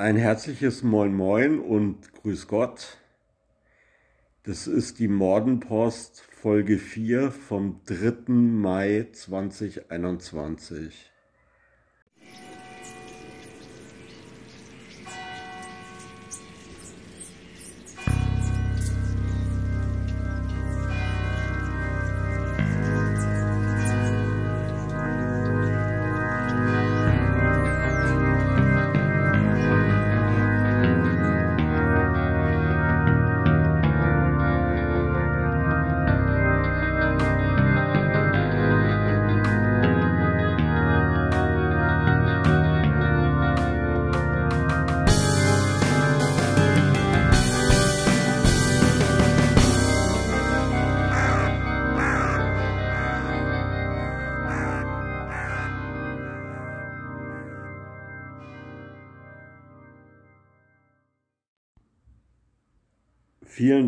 Ein herzliches Moin Moin und Grüß Gott. Das ist die Mordenpost Folge 4 vom 3. Mai 2021.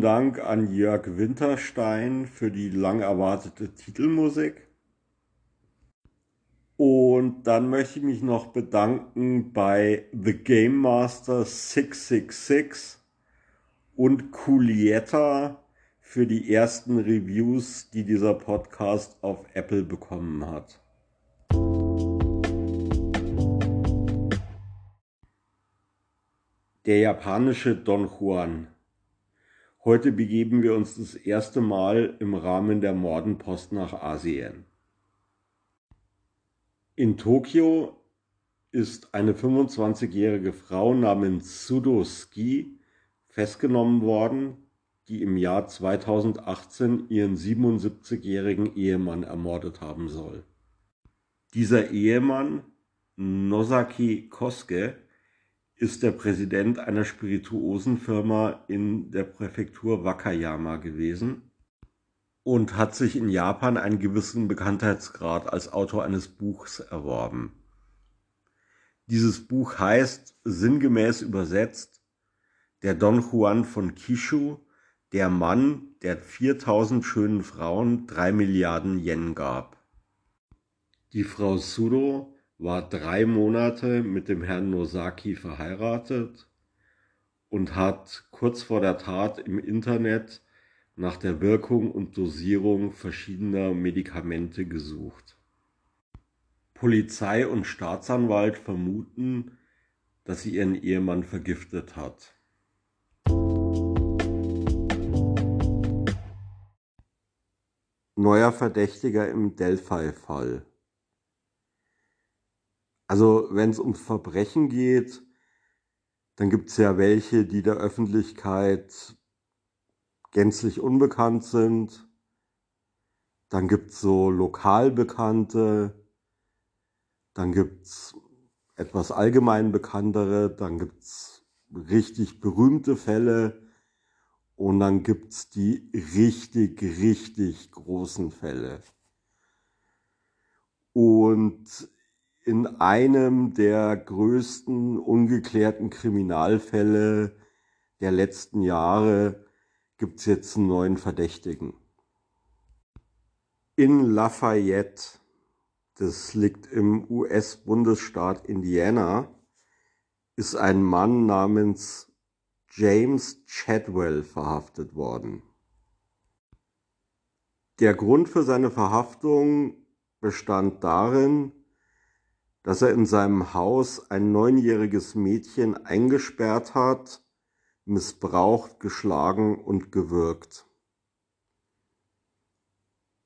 Dank an Jörg Winterstein für die lang erwartete Titelmusik. Und dann möchte ich mich noch bedanken bei The Game Master 666 und Kulietta für die ersten Reviews, die dieser Podcast auf Apple bekommen hat. Der japanische Don Juan. Heute begeben wir uns das erste Mal im Rahmen der Mordenpost nach Asien. In Tokio ist eine 25-jährige Frau namens Sudo Ski festgenommen worden, die im Jahr 2018 ihren 77-jährigen Ehemann ermordet haben soll. Dieser Ehemann, Nosaki Koske, ist der Präsident einer Spirituosenfirma in der Präfektur Wakayama gewesen und hat sich in Japan einen gewissen Bekanntheitsgrad als Autor eines Buchs erworben. Dieses Buch heißt sinngemäß übersetzt Der Don Juan von Kishu, der Mann, der 4000 schönen Frauen drei Milliarden Yen gab. Die Frau Sudo war drei Monate mit dem Herrn Nosaki verheiratet und hat kurz vor der Tat im Internet nach der Wirkung und Dosierung verschiedener Medikamente gesucht. Polizei und Staatsanwalt vermuten, dass sie ihren Ehemann vergiftet hat. Neuer Verdächtiger im Delphi-Fall. Also wenn es um Verbrechen geht, dann gibt es ja welche, die der Öffentlichkeit gänzlich unbekannt sind. Dann gibt es so lokal bekannte. Dann gibt es etwas allgemein bekanntere. Dann gibt es richtig berühmte Fälle. Und dann gibt es die richtig, richtig großen Fälle. Und in einem der größten ungeklärten Kriminalfälle der letzten Jahre gibt es jetzt einen neuen Verdächtigen. In Lafayette, das liegt im US-Bundesstaat Indiana, ist ein Mann namens James Chadwell verhaftet worden. Der Grund für seine Verhaftung bestand darin, dass er in seinem Haus ein neunjähriges Mädchen eingesperrt hat, missbraucht, geschlagen und gewürgt.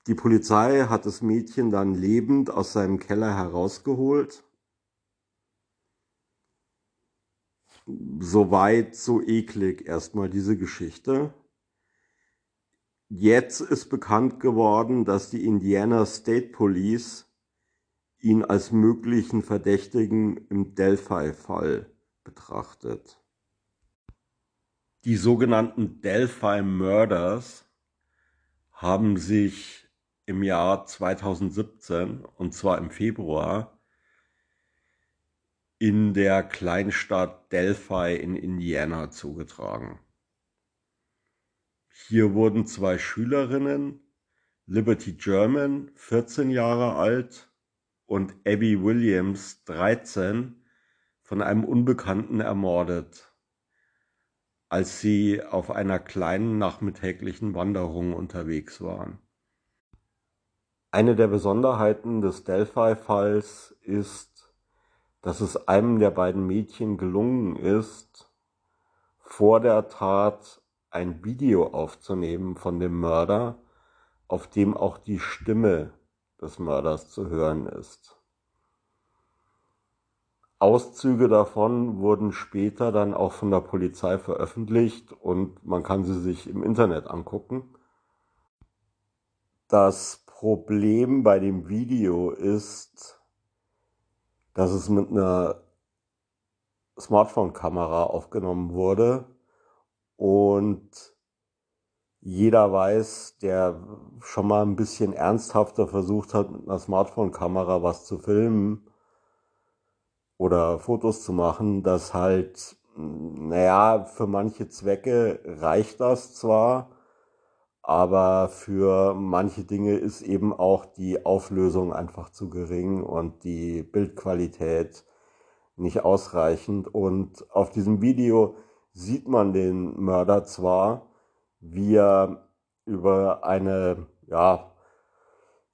Die Polizei hat das Mädchen dann lebend aus seinem Keller herausgeholt. Soweit, so eklig erstmal diese Geschichte. Jetzt ist bekannt geworden, dass die Indiana State Police ihn als möglichen Verdächtigen im Delphi-Fall betrachtet. Die sogenannten Delphi Murders haben sich im Jahr 2017, und zwar im Februar, in der Kleinstadt Delphi in Indiana zugetragen. Hier wurden zwei Schülerinnen, Liberty German, 14 Jahre alt, und Abby Williams 13 von einem Unbekannten ermordet, als sie auf einer kleinen nachmittäglichen Wanderung unterwegs waren. Eine der Besonderheiten des Delphi-Falls ist, dass es einem der beiden Mädchen gelungen ist, vor der Tat ein Video aufzunehmen von dem Mörder, auf dem auch die Stimme des Mörders zu hören ist. Auszüge davon wurden später dann auch von der Polizei veröffentlicht und man kann sie sich im Internet angucken. Das Problem bei dem Video ist, dass es mit einer Smartphone-Kamera aufgenommen wurde und jeder weiß, der schon mal ein bisschen ernsthafter versucht hat, mit einer Smartphone-Kamera was zu filmen oder Fotos zu machen, dass halt, naja, für manche Zwecke reicht das zwar, aber für manche Dinge ist eben auch die Auflösung einfach zu gering und die Bildqualität nicht ausreichend. Und auf diesem Video sieht man den Mörder zwar, wie er über eine ja,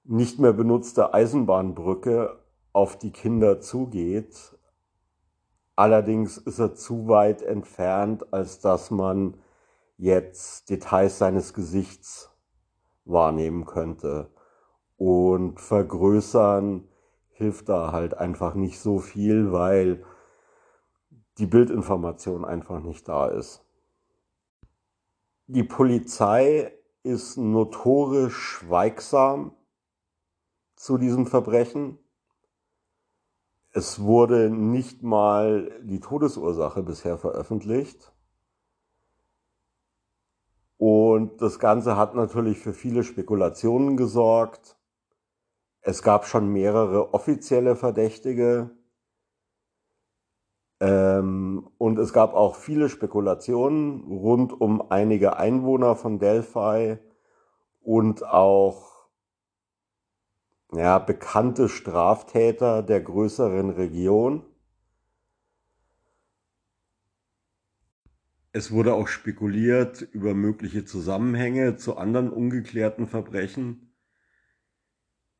nicht mehr benutzte Eisenbahnbrücke auf die Kinder zugeht. Allerdings ist er zu weit entfernt, als dass man jetzt Details seines Gesichts wahrnehmen könnte. Und vergrößern hilft da halt einfach nicht so viel, weil die Bildinformation einfach nicht da ist. Die Polizei ist notorisch schweigsam zu diesem Verbrechen. Es wurde nicht mal die Todesursache bisher veröffentlicht. Und das Ganze hat natürlich für viele Spekulationen gesorgt. Es gab schon mehrere offizielle Verdächtige. Ähm, und es gab auch viele Spekulationen rund um einige Einwohner von Delphi und auch ja, bekannte Straftäter der größeren Region. Es wurde auch spekuliert über mögliche Zusammenhänge zu anderen ungeklärten Verbrechen.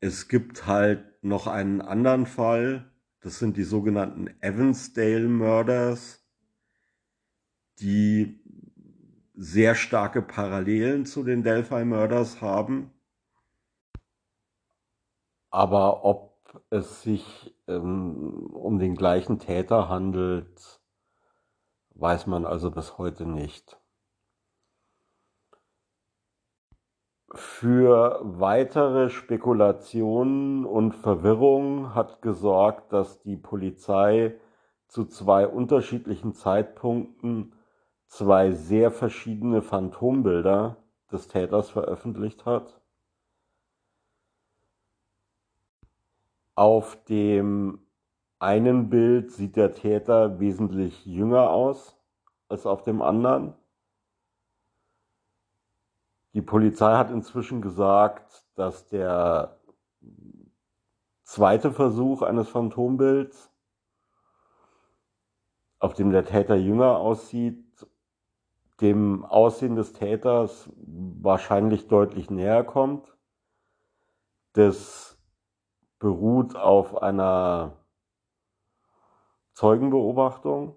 Es gibt halt noch einen anderen Fall, das sind die sogenannten Evansdale Murders, die sehr starke Parallelen zu den Delphi Murders haben. Aber ob es sich ähm, um den gleichen Täter handelt, weiß man also bis heute nicht. Für weitere Spekulationen und Verwirrung hat gesorgt, dass die Polizei zu zwei unterschiedlichen Zeitpunkten zwei sehr verschiedene Phantombilder des Täters veröffentlicht hat. Auf dem einen Bild sieht der Täter wesentlich jünger aus als auf dem anderen. Die Polizei hat inzwischen gesagt, dass der zweite Versuch eines Phantombilds, auf dem der Täter jünger aussieht, dem Aussehen des Täters wahrscheinlich deutlich näher kommt. Das beruht auf einer Zeugenbeobachtung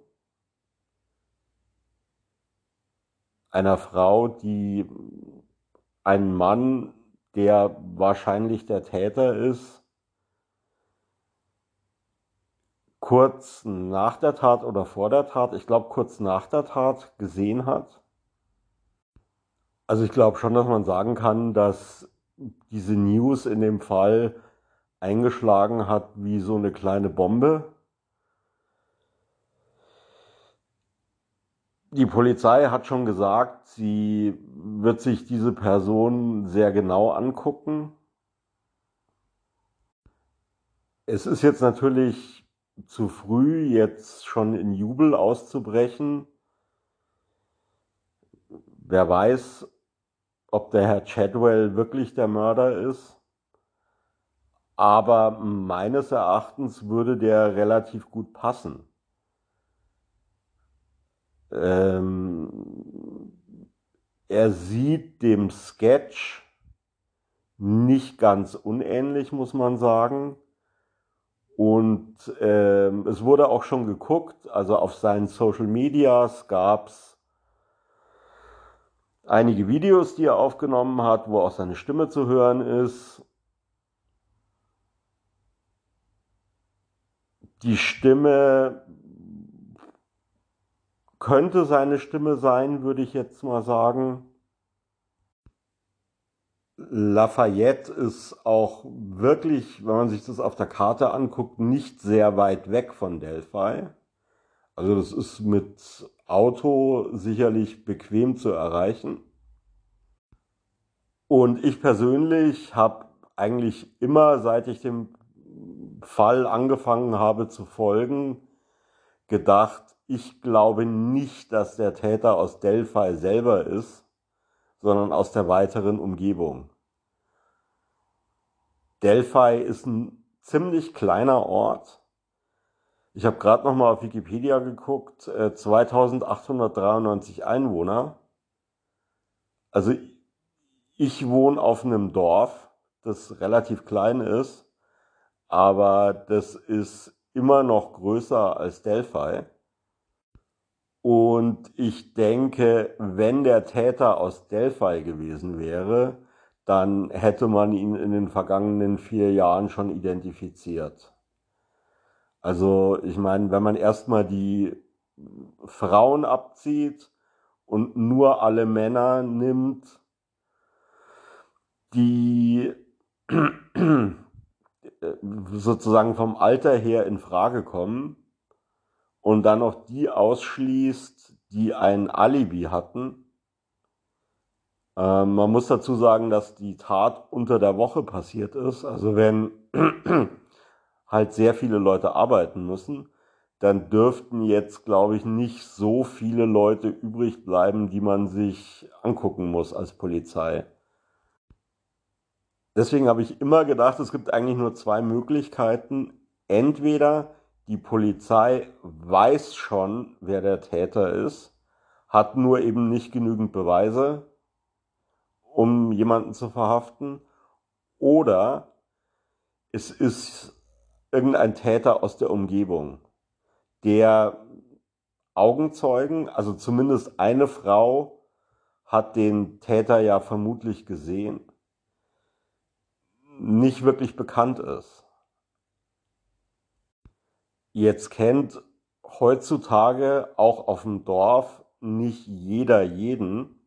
einer Frau, die einen Mann, der wahrscheinlich der Täter ist, kurz nach der Tat oder vor der Tat, ich glaube kurz nach der Tat gesehen hat. Also ich glaube schon, dass man sagen kann, dass diese News in dem Fall eingeschlagen hat wie so eine kleine Bombe. Die Polizei hat schon gesagt, sie wird sich diese Person sehr genau angucken. Es ist jetzt natürlich zu früh, jetzt schon in Jubel auszubrechen. Wer weiß, ob der Herr Chadwell wirklich der Mörder ist. Aber meines Erachtens würde der relativ gut passen Ähm, er sieht dem Sketch nicht ganz unähnlich, muss man sagen. Und ähm, es wurde auch schon geguckt, also auf seinen Social Medias gab es einige Videos, die er aufgenommen hat, wo auch seine Stimme zu hören ist. Die Stimme könnte seine Stimme sein, würde ich jetzt mal sagen. Lafayette ist auch wirklich, wenn man sich das auf der Karte anguckt, nicht sehr weit weg von Delphi. Also das ist mit Auto sicherlich bequem zu erreichen. Und ich persönlich habe eigentlich immer, seit ich dem Fall angefangen habe zu folgen, gedacht, ich glaube nicht, dass der Täter aus Delphi selber ist, sondern aus der weiteren Umgebung. Delphi ist ein ziemlich kleiner Ort. Ich habe gerade noch mal auf Wikipedia geguckt, 2893 äh, Einwohner. Also ich wohne auf einem Dorf, das relativ klein ist, aber das ist immer noch größer als Delphi. Und ich denke, wenn der Täter aus Delphi gewesen wäre, dann hätte man ihn in den vergangenen vier Jahren schon identifiziert. Also ich meine, wenn man erstmal die Frauen abzieht und nur alle Männer nimmt, die sozusagen vom Alter her in Frage kommen, und dann noch die ausschließt, die ein Alibi hatten. Ähm, man muss dazu sagen, dass die Tat unter der Woche passiert ist. Also wenn halt sehr viele Leute arbeiten müssen, dann dürften jetzt, glaube ich, nicht so viele Leute übrig bleiben, die man sich angucken muss als Polizei. Deswegen habe ich immer gedacht, es gibt eigentlich nur zwei Möglichkeiten. Entweder die Polizei weiß schon, wer der Täter ist, hat nur eben nicht genügend Beweise, um jemanden zu verhaften. Oder es ist irgendein Täter aus der Umgebung, der Augenzeugen, also zumindest eine Frau, hat den Täter ja vermutlich gesehen, nicht wirklich bekannt ist. Jetzt kennt heutzutage auch auf dem Dorf nicht jeder jeden.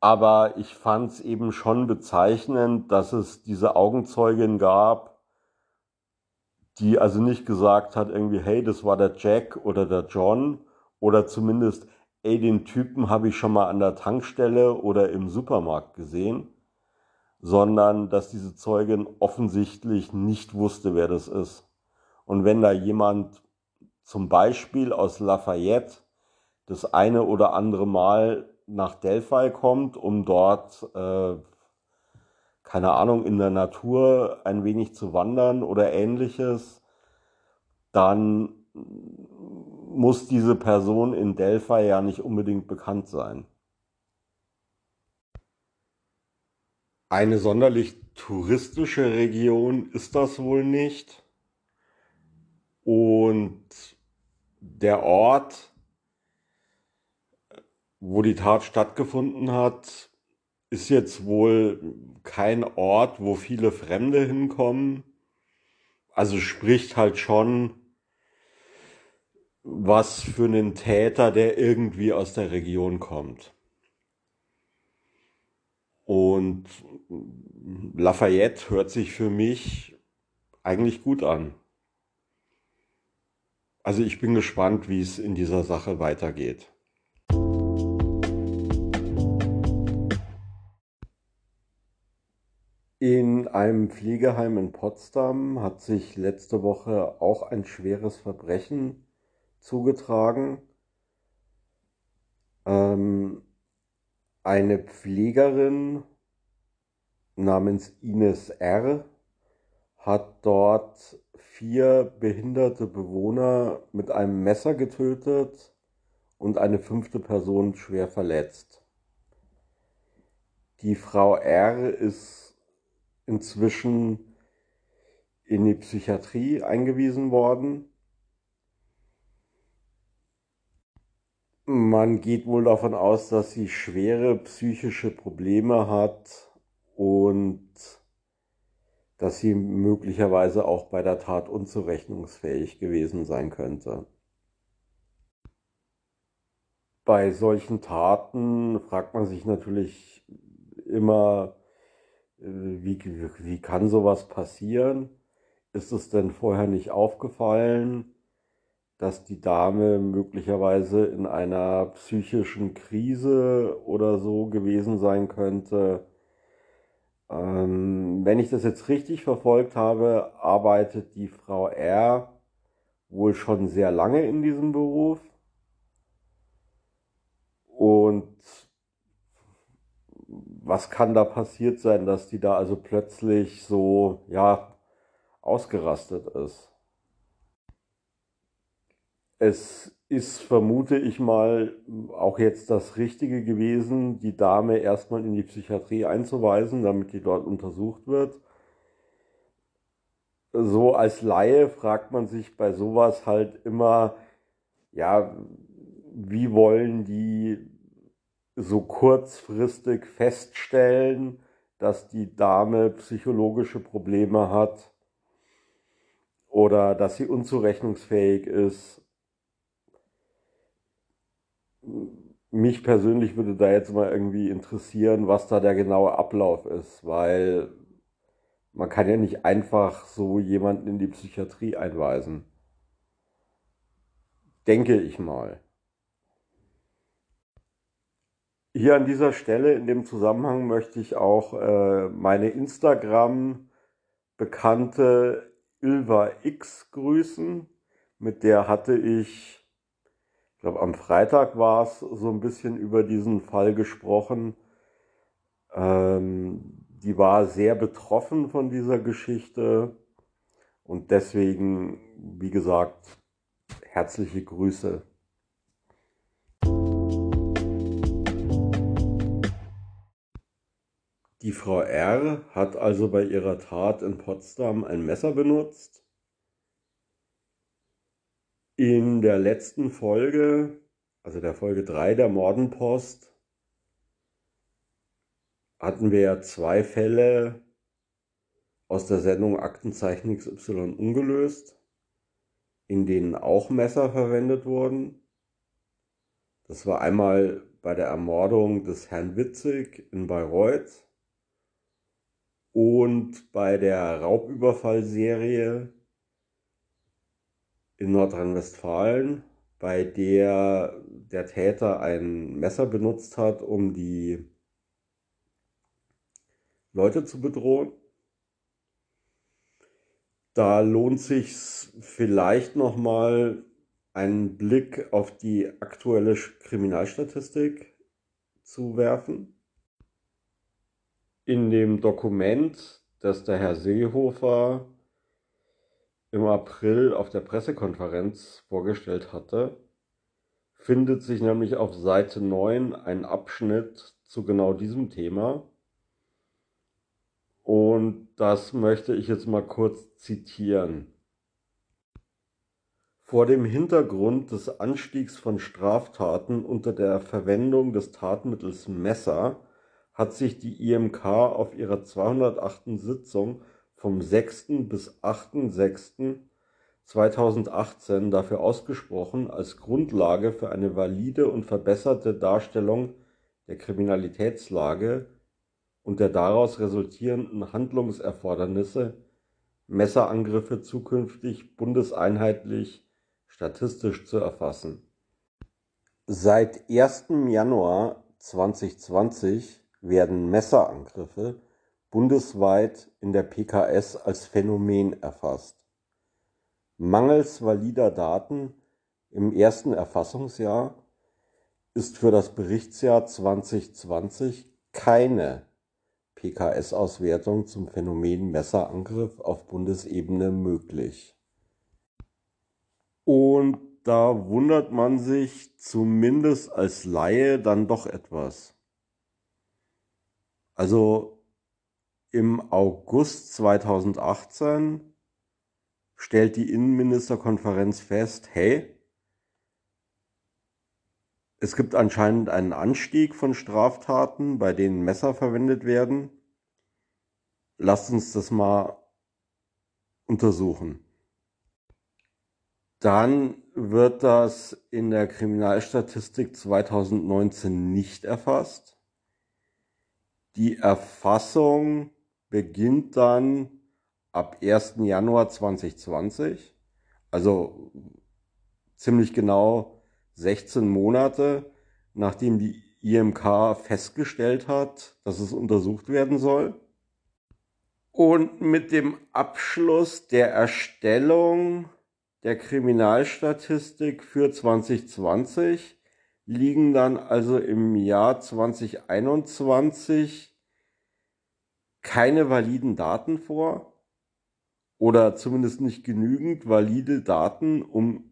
Aber ich fand es eben schon bezeichnend, dass es diese Augenzeugin gab, die also nicht gesagt hat irgendwie, hey, das war der Jack oder der John oder zumindest, ey, den Typen habe ich schon mal an der Tankstelle oder im Supermarkt gesehen, sondern dass diese Zeugin offensichtlich nicht wusste, wer das ist. Und wenn da jemand zum Beispiel aus Lafayette das eine oder andere Mal nach Delphi kommt, um dort, äh, keine Ahnung, in der Natur ein wenig zu wandern oder ähnliches, dann muss diese Person in Delphi ja nicht unbedingt bekannt sein. Eine sonderlich touristische Region ist das wohl nicht. Und der Ort, wo die Tat stattgefunden hat, ist jetzt wohl kein Ort, wo viele Fremde hinkommen. Also spricht halt schon was für einen Täter, der irgendwie aus der Region kommt. Und Lafayette hört sich für mich eigentlich gut an. Also ich bin gespannt, wie es in dieser Sache weitergeht. In einem Pflegeheim in Potsdam hat sich letzte Woche auch ein schweres Verbrechen zugetragen. Ähm, eine Pflegerin namens Ines R. hat dort vier behinderte Bewohner mit einem Messer getötet und eine fünfte Person schwer verletzt. Die Frau R ist inzwischen in die Psychiatrie eingewiesen worden. Man geht wohl davon aus, dass sie schwere psychische Probleme hat und dass sie möglicherweise auch bei der Tat unzurechnungsfähig gewesen sein könnte. Bei solchen Taten fragt man sich natürlich immer, äh, wie, wie kann sowas passieren? Ist es denn vorher nicht aufgefallen, dass die Dame möglicherweise in einer psychischen Krise oder so gewesen sein könnte? Ähm, wenn ich das jetzt richtig verfolgt habe, arbeitet die Frau R wohl schon sehr lange in diesem Beruf. Und was kann da passiert sein, dass die da also plötzlich so, ja, ausgerastet ist? Es ist, vermute ich mal, auch jetzt das Richtige gewesen, die Dame erstmal in die Psychiatrie einzuweisen, damit die dort untersucht wird. So als Laie fragt man sich bei sowas halt immer, ja, wie wollen die so kurzfristig feststellen, dass die Dame psychologische Probleme hat oder dass sie unzurechnungsfähig ist mich persönlich würde da jetzt mal irgendwie interessieren, was da der genaue Ablauf ist, weil man kann ja nicht einfach so jemanden in die Psychiatrie einweisen. Denke ich mal. Hier an dieser Stelle in dem Zusammenhang möchte ich auch äh, meine Instagram-Bekannte Ilva X grüßen. Mit der hatte ich ich glaube, am Freitag war es so ein bisschen über diesen Fall gesprochen. Ähm, die war sehr betroffen von dieser Geschichte und deswegen, wie gesagt, herzliche Grüße. Die Frau R hat also bei ihrer Tat in Potsdam ein Messer benutzt in der letzten Folge, also der Folge 3 der Mordenpost, hatten wir zwei Fälle aus der Sendung Aktenzeichen XY ungelöst, in denen auch Messer verwendet wurden. Das war einmal bei der Ermordung des Herrn Witzig in Bayreuth und bei der Raubüberfallserie in Nordrhein-Westfalen, bei der der Täter ein Messer benutzt hat, um die Leute zu bedrohen. Da lohnt sich vielleicht noch mal einen Blick auf die aktuelle Kriminalstatistik zu werfen. In dem Dokument, das der Herr Seehofer im April auf der Pressekonferenz vorgestellt hatte, findet sich nämlich auf Seite 9 ein Abschnitt zu genau diesem Thema. Und das möchte ich jetzt mal kurz zitieren. Vor dem Hintergrund des Anstiegs von Straftaten unter der Verwendung des Tatmittels Messer hat sich die IMK auf ihrer 208. Sitzung vom 6. bis 8.6.2018 dafür ausgesprochen, als Grundlage für eine valide und verbesserte Darstellung der Kriminalitätslage und der daraus resultierenden Handlungserfordernisse Messerangriffe zukünftig bundeseinheitlich statistisch zu erfassen. Seit 1. Januar 2020 werden Messerangriffe bundesweit in der PKS als Phänomen erfasst. Mangels valider Daten im ersten Erfassungsjahr ist für das Berichtsjahr 2020 keine PKS-Auswertung zum Phänomen Messerangriff auf Bundesebene möglich. Und da wundert man sich zumindest als Laie dann doch etwas. Also im August 2018 stellt die Innenministerkonferenz fest, hey, es gibt anscheinend einen Anstieg von Straftaten, bei denen Messer verwendet werden. Lasst uns das mal untersuchen. Dann wird das in der Kriminalstatistik 2019 nicht erfasst. Die Erfassung beginnt dann ab 1. Januar 2020, also ziemlich genau 16 Monate, nachdem die IMK festgestellt hat, dass es untersucht werden soll. Und mit dem Abschluss der Erstellung der Kriminalstatistik für 2020 liegen dann also im Jahr 2021 keine validen Daten vor oder zumindest nicht genügend valide Daten, um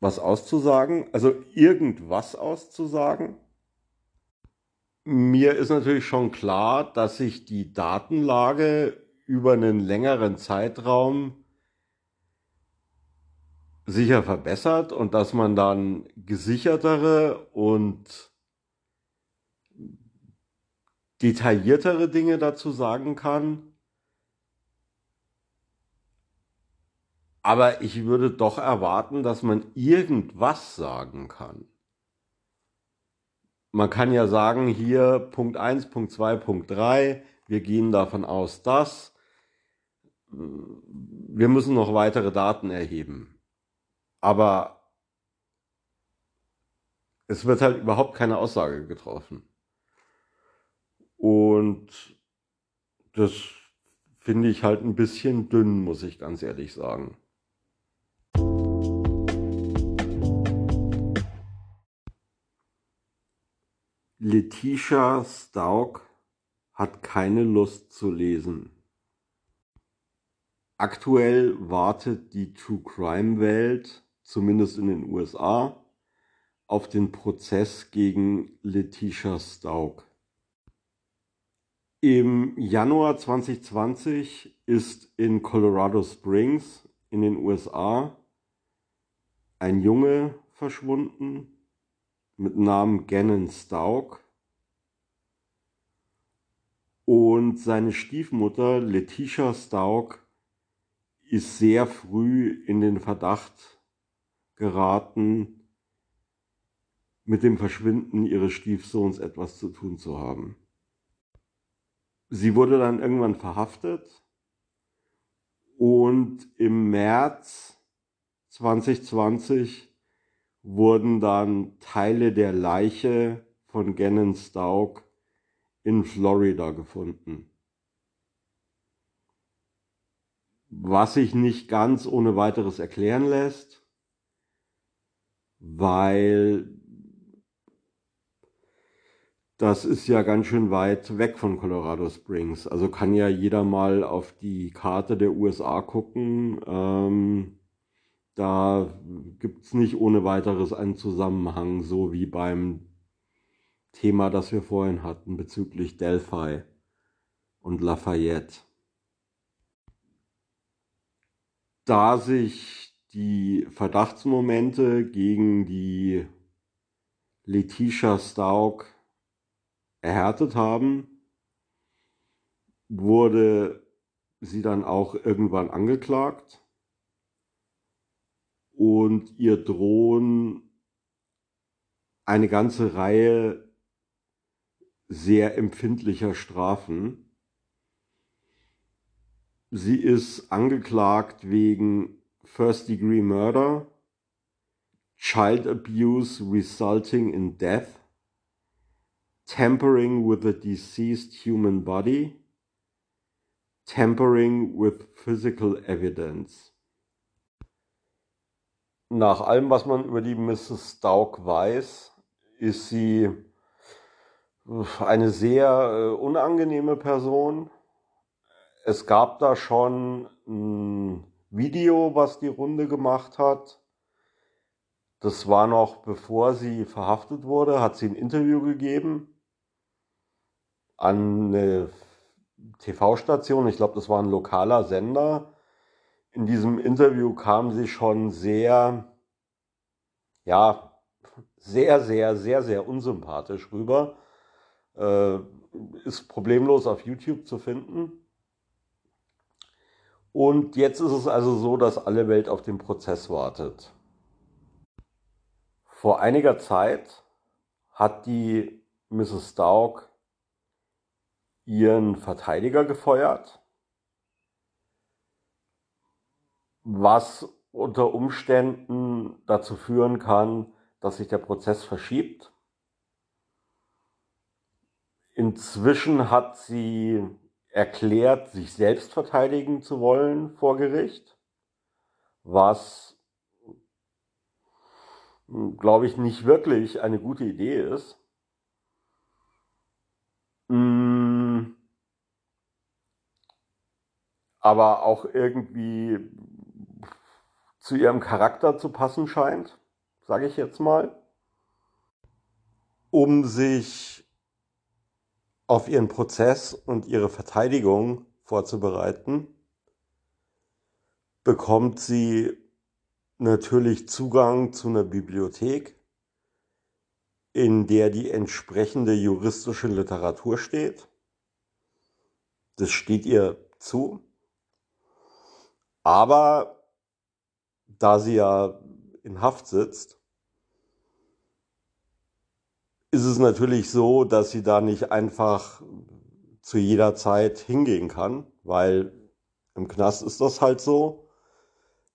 was auszusagen, also irgendwas auszusagen. Mir ist natürlich schon klar, dass sich die Datenlage über einen längeren Zeitraum sicher verbessert und dass man dann gesichertere und detailliertere Dinge dazu sagen kann. Aber ich würde doch erwarten, dass man irgendwas sagen kann. Man kann ja sagen, hier Punkt 1, Punkt 2, Punkt 3, wir gehen davon aus, dass wir müssen noch weitere Daten erheben. Aber es wird halt überhaupt keine Aussage getroffen. Und das finde ich halt ein bisschen dünn, muss ich ganz ehrlich sagen. Letitia Stauk hat keine Lust zu lesen. Aktuell wartet die True Crime Welt, zumindest in den USA, auf den Prozess gegen Letitia Stauk. Im Januar 2020 ist in Colorado Springs in den USA ein Junge verschwunden, mit Namen Gannon Stauk. Und seine Stiefmutter Letitia Stauk ist sehr früh in den Verdacht geraten, mit dem Verschwinden ihres Stiefsohns etwas zu tun zu haben. Sie wurde dann irgendwann verhaftet und im März 2020 wurden dann Teile der Leiche von Gannon Stauk in Florida gefunden. Was sich nicht ganz ohne weiteres erklären lässt, weil das ist ja ganz schön weit weg von Colorado Springs. Also kann ja jeder mal auf die Karte der USA gucken. Ähm, da gibt es nicht ohne weiteres einen Zusammenhang, so wie beim Thema, das wir vorhin hatten bezüglich Delphi und Lafayette. Da sich die Verdachtsmomente gegen die Letitia Stauk erhärtet haben, wurde sie dann auch irgendwann angeklagt und ihr drohen eine ganze Reihe sehr empfindlicher Strafen. Sie ist angeklagt wegen First Degree Murder, Child Abuse resulting in Death, Tampering with a deceased human body, Tampering with physical evidence nach allem, was man über die Mrs. Stauk weiß, ist sie eine sehr äh, unangenehme Person. Es gab da schon ein Video, was die Runde gemacht hat. Das war noch bevor sie verhaftet wurde, hat sie ein Interview gegeben an eine TV-Station. Ich glaube, das war ein lokaler Sender. In diesem Interview kam sie schon sehr, ja, sehr, sehr, sehr, sehr unsympathisch rüber. Äh, ist problemlos auf YouTube zu finden. Und jetzt ist es also so, dass alle Welt auf den Prozess wartet. Vor einiger Zeit hat die Mrs. Stauk ihren Verteidiger gefeuert, was unter Umständen dazu führen kann, dass sich der Prozess verschiebt. Inzwischen hat sie erklärt, sich selbst verteidigen zu wollen vor Gericht, was, glaube ich, nicht wirklich eine gute Idee ist. Mm. Aber auch irgendwie zu ihrem Charakter zu passen scheint, sage ich jetzt mal, um sich auf ihren Prozess und ihre Verteidigung vorzubereiten, bekommt sie natürlich Zugang zu einer Bibliothek, in der die entsprechende juristische Literatur steht. Das steht ihr zu. Aber da sie ja in Haft sitzt, ist es natürlich so, dass sie da nicht einfach zu jeder Zeit hingehen kann, weil im Knast ist das halt so,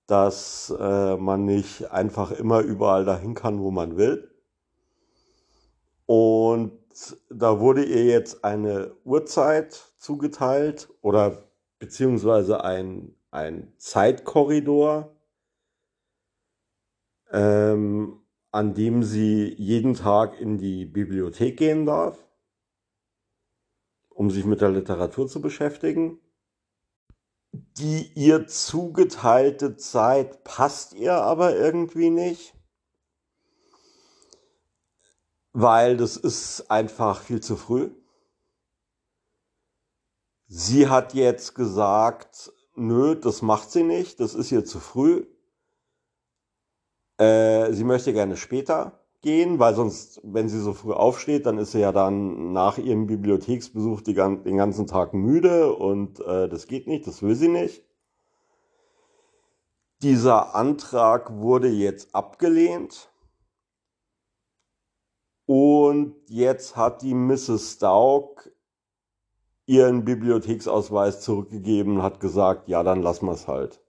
dass äh, man nicht einfach immer überall dahin kann, wo man will. Und da wurde ihr jetzt eine Uhrzeit zugeteilt oder beziehungsweise ein, ein Zeitkorridor, ähm, an dem sie jeden Tag in die Bibliothek gehen darf, um sich mit der Literatur zu beschäftigen. Die ihr zugeteilte Zeit passt ihr aber irgendwie nicht, weil das ist einfach viel zu früh. Sie hat jetzt gesagt, nö, das macht sie nicht, das ist ihr zu früh. Äh, sie möchte gerne später gehen, weil sonst, wenn sie so früh aufsteht, dann ist sie ja dann nach ihrem Bibliotheksbesuch die, den ganzen Tag müde und äh, das geht nicht, das will sie nicht. Dieser Antrag wurde jetzt abgelehnt. Und jetzt hat die Mrs. Stauk ihren Bibliotheksausweis zurückgegeben und hat gesagt, ja, dann lassen wir es halt.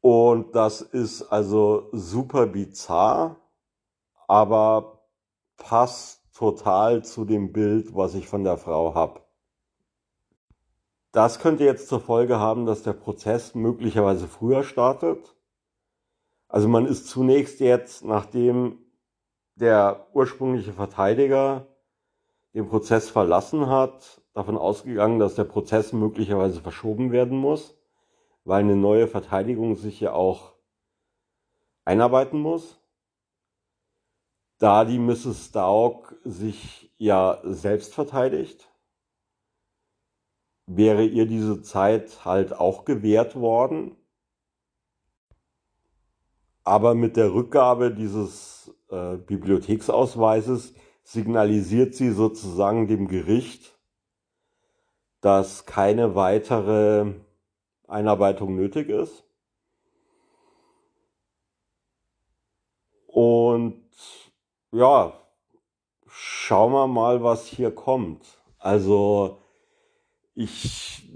Und das ist also super bizarr, aber passt total zu dem Bild, was ich von der Frau habe. Das könnte jetzt zur Folge haben, dass der Prozess möglicherweise früher startet. Also man ist zunächst jetzt, nachdem der ursprüngliche Verteidiger den Prozess verlassen hat, davon ausgegangen, dass der Prozess möglicherweise verschoben werden muss weil eine neue Verteidigung sich ja auch einarbeiten muss. Da die Mrs. Stauk sich ja selbst verteidigt, wäre ihr diese Zeit halt auch gewährt worden. Aber mit der Rückgabe dieses äh, Bibliotheksausweises signalisiert sie sozusagen dem Gericht, dass keine weitere Einarbeitung nötig ist. Und ja, schauen wir mal, was hier kommt. Also ich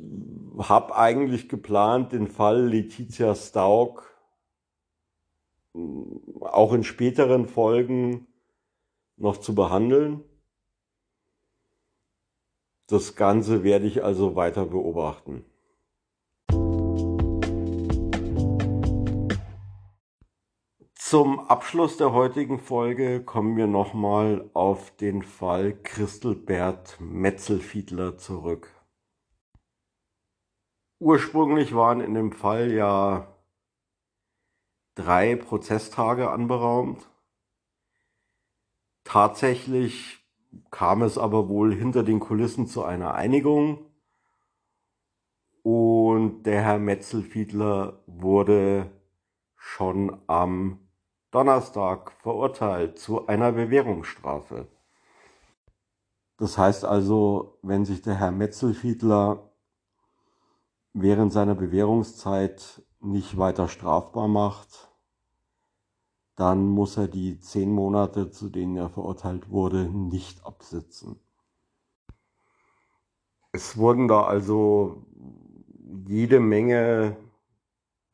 habe eigentlich geplant, den Fall Letizia Stauk auch in späteren Folgen noch zu behandeln. Das Ganze werde ich also weiter beobachten. Zum Abschluss der heutigen Folge kommen wir nochmal auf den Fall Christelbert Metzelfiedler zurück. Ursprünglich waren in dem Fall ja drei Prozesstage anberaumt. Tatsächlich kam es aber wohl hinter den Kulissen zu einer Einigung und der Herr Metzelfiedler wurde schon am Donnerstag verurteilt zu einer Bewährungsstrafe. Das heißt also, wenn sich der Herr Metzelfiedler während seiner Bewährungszeit nicht weiter strafbar macht, dann muss er die zehn Monate, zu denen er verurteilt wurde, nicht absitzen. Es wurden da also jede Menge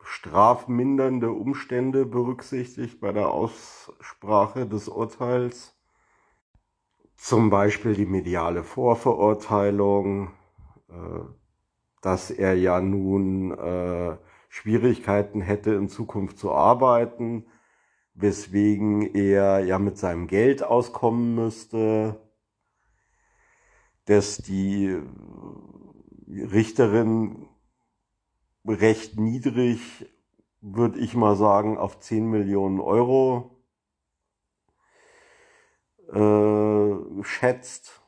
strafmindernde Umstände berücksichtigt bei der Aussprache des Urteils. Zum Beispiel die mediale Vorverurteilung, äh, dass er ja nun äh, Schwierigkeiten hätte, in Zukunft zu arbeiten, weswegen er ja mit seinem Geld auskommen müsste, dass die Richterin recht niedrig, würde ich mal sagen, auf 10 Millionen Euro äh, schätzt.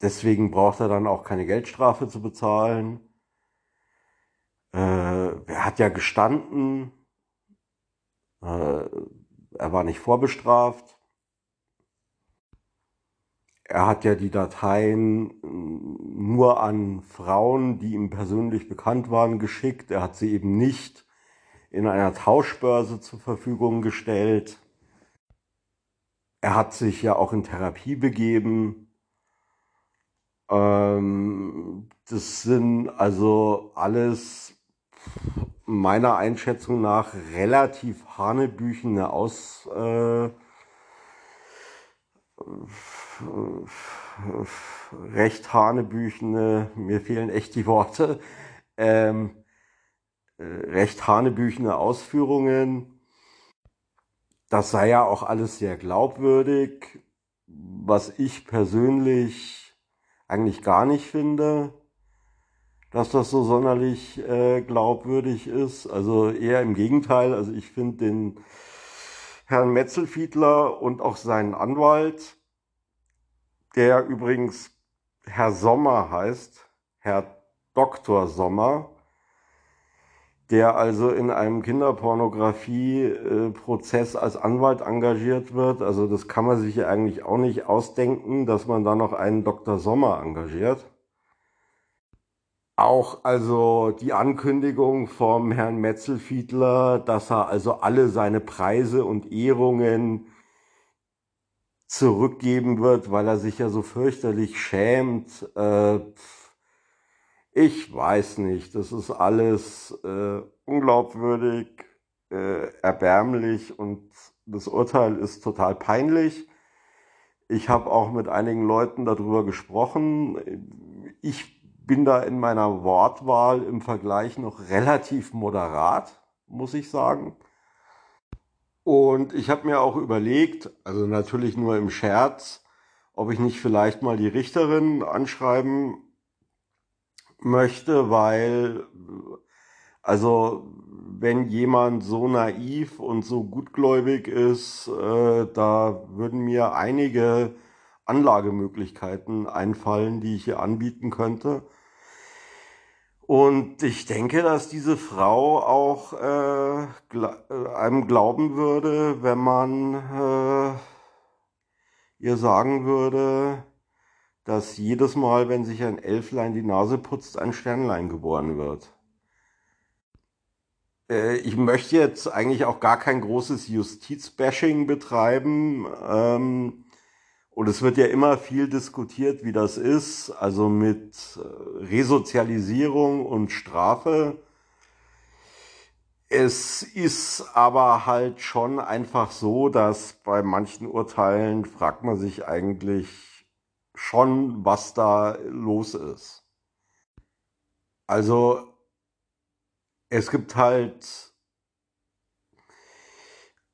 Deswegen braucht er dann auch keine Geldstrafe zu bezahlen. Äh, er hat ja gestanden, er war nicht vorbestraft. Er hat ja die Dateien mm, nur an Frauen, die ihm persönlich bekannt waren, geschickt. Er hat sie eben nicht in einer Tauschbörse zur Verfügung gestellt. Er hat sich ja auch in Therapie begeben. Ähm, das sind also alles meiner Einschätzung nach relativ hanebüchene Aus, äh, recht hanebüchene, mir fehlen echt die Worte, ähm, äh, recht hanebüchene Ausführungen. Das sei ja auch alles sehr glaubwürdig, was ich persönlich eigentlich gar nicht finde, dass das so sonderlich äh, glaubwürdig ist. Also eher im Gegenteil. Also ich finde den Herrn Metzelfiedler und auch seinen Anwalt, der übrigens Herr Sommer heißt, Herr Dr. Sommer, der also in einem Kinderpornografie-Prozess als Anwalt engagiert wird. Also das kann man sich ja eigentlich auch nicht ausdenken, dass man da noch einen Dr. Sommer engagiert. Auch also die Ankündigung vom Herrn Metzelfiedler, dass er also alle seine Preise und Ehrungen zurückgeben wird, weil er sich ja so fürchterlich schämt. Äh, ich weiß nicht, das ist alles äh, unglaubwürdig, äh, erbärmlich und das Urteil ist total peinlich. Ich habe auch mit einigen Leuten darüber gesprochen. Ich bin da in meiner Wortwahl im Vergleich noch relativ moderat, muss ich sagen. Und ich habe mir auch überlegt, also natürlich nur im Scherz, ob ich nicht vielleicht mal die Richterin anschreiben möchte, weil, also wenn jemand so naiv und so gutgläubig ist, äh, da würden mir einige Anlagemöglichkeiten einfallen, die ich hier anbieten könnte. Und ich denke, dass diese Frau auch äh, äh, einem glauben würde, wenn man äh, ihr sagen würde, dass jedes Mal, wenn sich ein Elflein die Nase putzt, ein Sternlein geboren wird. Äh, ich möchte jetzt eigentlich auch gar kein großes Justizbashing betreiben. Ähm, und es wird ja immer viel diskutiert, wie das ist, also mit äh, Resozialisierung und Strafe. Es ist aber halt schon einfach so, dass bei manchen Urteilen fragt man sich eigentlich schon, was da los ist. Also es gibt halt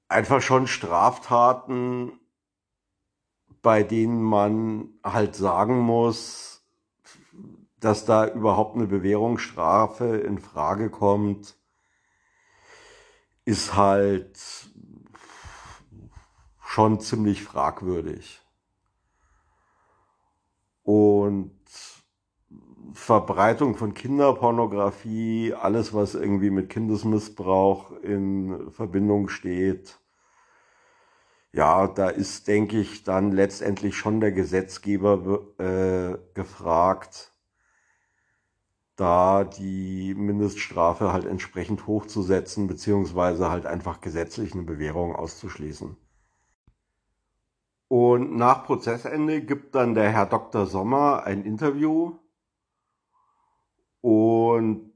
einfach schon Straftaten, bei denen man halt sagen muss, dass da überhaupt eine Bewährungsstrafe in Frage kommt, ist halt schon ziemlich fragwürdig. Und Verbreitung von Kinderpornografie, alles was irgendwie mit Kindesmissbrauch in Verbindung steht, ja, da ist, denke ich, dann letztendlich schon der Gesetzgeber äh, gefragt, da die Mindeststrafe halt entsprechend hochzusetzen, beziehungsweise halt einfach gesetzlich eine Bewährung auszuschließen. Und nach Prozessende gibt dann der Herr Dr. Sommer ein Interview und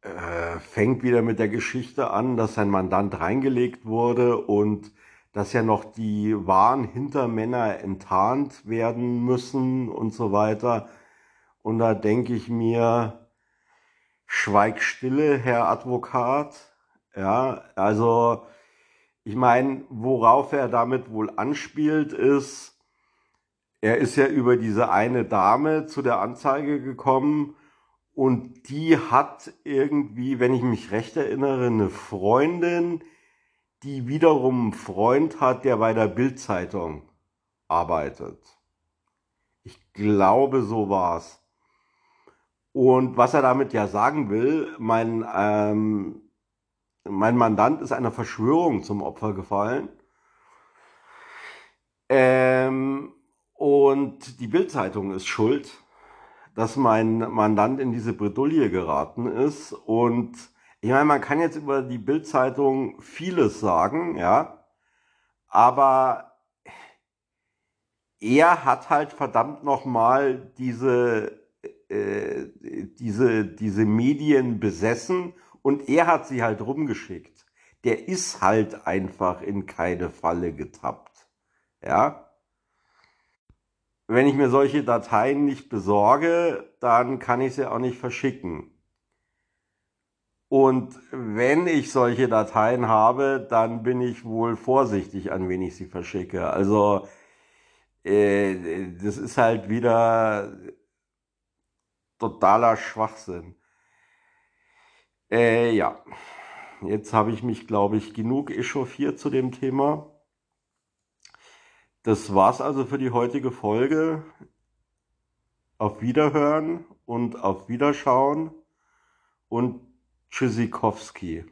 äh, fängt wieder mit der Geschichte an, dass sein Mandant reingelegt wurde und dass ja noch die wahren Hintermänner enttarnt werden müssen und so weiter. Und da denke ich mir, schweig stille, Herr Advokat. Ja, also ich meine, worauf er damit wohl anspielt, ist, er ist ja über diese eine Dame zu der Anzeige gekommen und die hat irgendwie, wenn ich mich recht erinnere, eine Freundin, die wiederum einen Freund hat, der bei der Bildzeitung arbeitet. Ich glaube, so war's. Und was er damit ja sagen will, mein, ähm, mein Mandant ist einer Verschwörung zum Opfer gefallen. Ähm, und die Bildzeitung ist schuld dass mein Mandant in diese Bredouille geraten ist. Und ich meine, man kann jetzt über die Bildzeitung vieles sagen, ja, aber er hat halt verdammt nochmal diese, äh, diese, diese Medien besessen und er hat sie halt rumgeschickt. Der ist halt einfach in keine Falle getappt. Ja wenn ich mir solche Dateien nicht besorge, dann kann ich sie auch nicht verschicken. Und wenn ich solche Dateien habe, dann bin ich wohl vorsichtig, an wen ich sie verschicke. Also äh, das ist halt wieder totaler Schwachsinn. Äh, ja, jetzt habe ich mich, glaube ich, genug echauffiert zu dem Thema. Das war's also für die heutige Folge. Auf Wiederhören und auf Wiederschauen und Tschüssikowski.